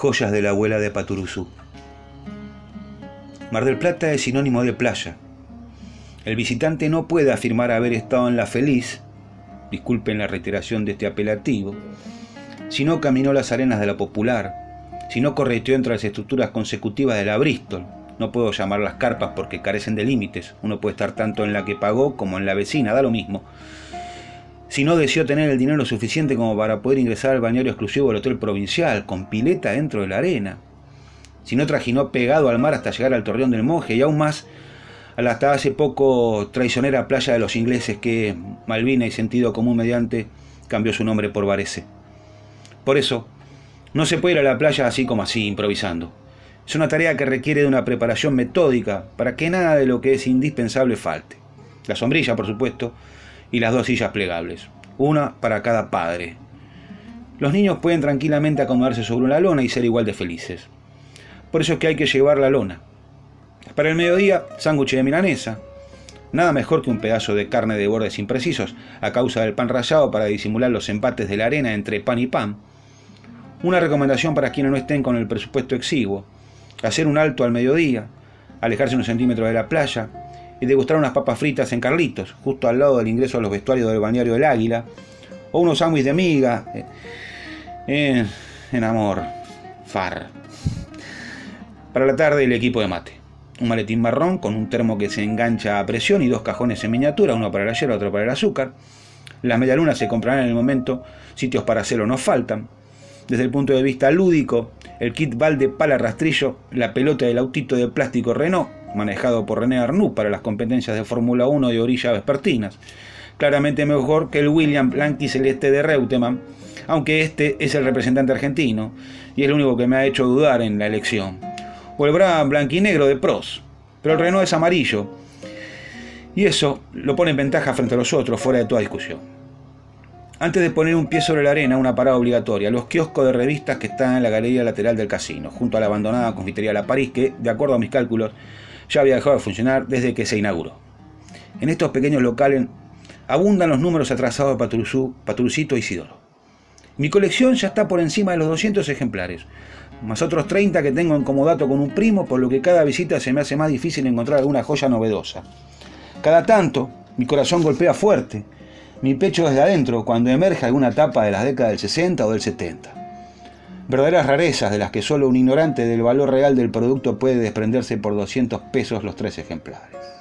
Joyas de la abuela de Paturuzú. Mar del Plata es sinónimo de playa. El visitante no puede afirmar haber estado en la feliz, disculpen la reiteración de este apelativo, si no caminó las arenas de la Popular, si no correteó entre las estructuras consecutivas de la Bristol, no puedo llamar las carpas porque carecen de límites, uno puede estar tanto en la que pagó como en la vecina, da lo mismo. Si no deseó tener el dinero suficiente como para poder ingresar al bañario exclusivo del hotel provincial, con pileta dentro de la arena. Si no trajinó pegado al mar hasta llegar al Torreón del Monje y aún más a la hasta hace poco traicionera playa de los ingleses que Malvina y sentido común mediante cambió su nombre por Varese. Por eso, no se puede ir a la playa así como así, improvisando. Es una tarea que requiere de una preparación metódica para que nada de lo que es indispensable falte. La sombrilla, por supuesto, y las dos sillas plegables, una para cada padre. Los niños pueden tranquilamente acomodarse sobre una lona y ser igual de felices. Por eso es que hay que llevar la lona. Para el mediodía, sándwich de milanesa. Nada mejor que un pedazo de carne de bordes imprecisos a causa del pan rallado para disimular los empates de la arena entre pan y pan. Una recomendación para quienes no estén con el presupuesto exiguo. Hacer un alto al mediodía, alejarse unos centímetros de la playa, y degustar unas papas fritas en Carlitos, justo al lado del ingreso a los vestuarios del balneario del Águila, o unos sándwiches de miga, eh, en amor, far. Para la tarde el equipo de mate. Un maletín marrón con un termo que se engancha a presión y dos cajones en miniatura, uno para la hierba, otro para el azúcar. Las medialunas se comprarán en el momento, sitios para hacerlo no faltan. Desde el punto de vista lúdico, el kit balde pala rastrillo, la pelota del autito de plástico Renault, manejado por René Arnoux para las competencias de Fórmula 1 de orilla vespertinas. Claramente mejor que el William Blanqui Celeste de Reutemann, aunque este es el representante argentino y es el único que me ha hecho dudar en la elección. O el Bram blanquinegro de Pros, pero el Renault es amarillo y eso lo pone en ventaja frente a los otros, fuera de toda discusión. Antes de poner un pie sobre la arena, una parada obligatoria, los kioscos de revistas que están en la galería lateral del casino, junto a la abandonada confitería La París, que, de acuerdo a mis cálculos, ya había dejado de funcionar desde que se inauguró. En estos pequeños locales abundan los números atrasados de Patrusú, Patrucito y Isidoro. Mi colección ya está por encima de los 200 ejemplares, más otros 30 que tengo en comodato con un primo, por lo que cada visita se me hace más difícil encontrar alguna joya novedosa. Cada tanto, mi corazón golpea fuerte, mi pecho desde adentro, cuando emerge alguna tapa de las décadas del 60 o del 70 verdaderas rarezas de las que solo un ignorante del valor real del producto puede desprenderse por 200 pesos los tres ejemplares.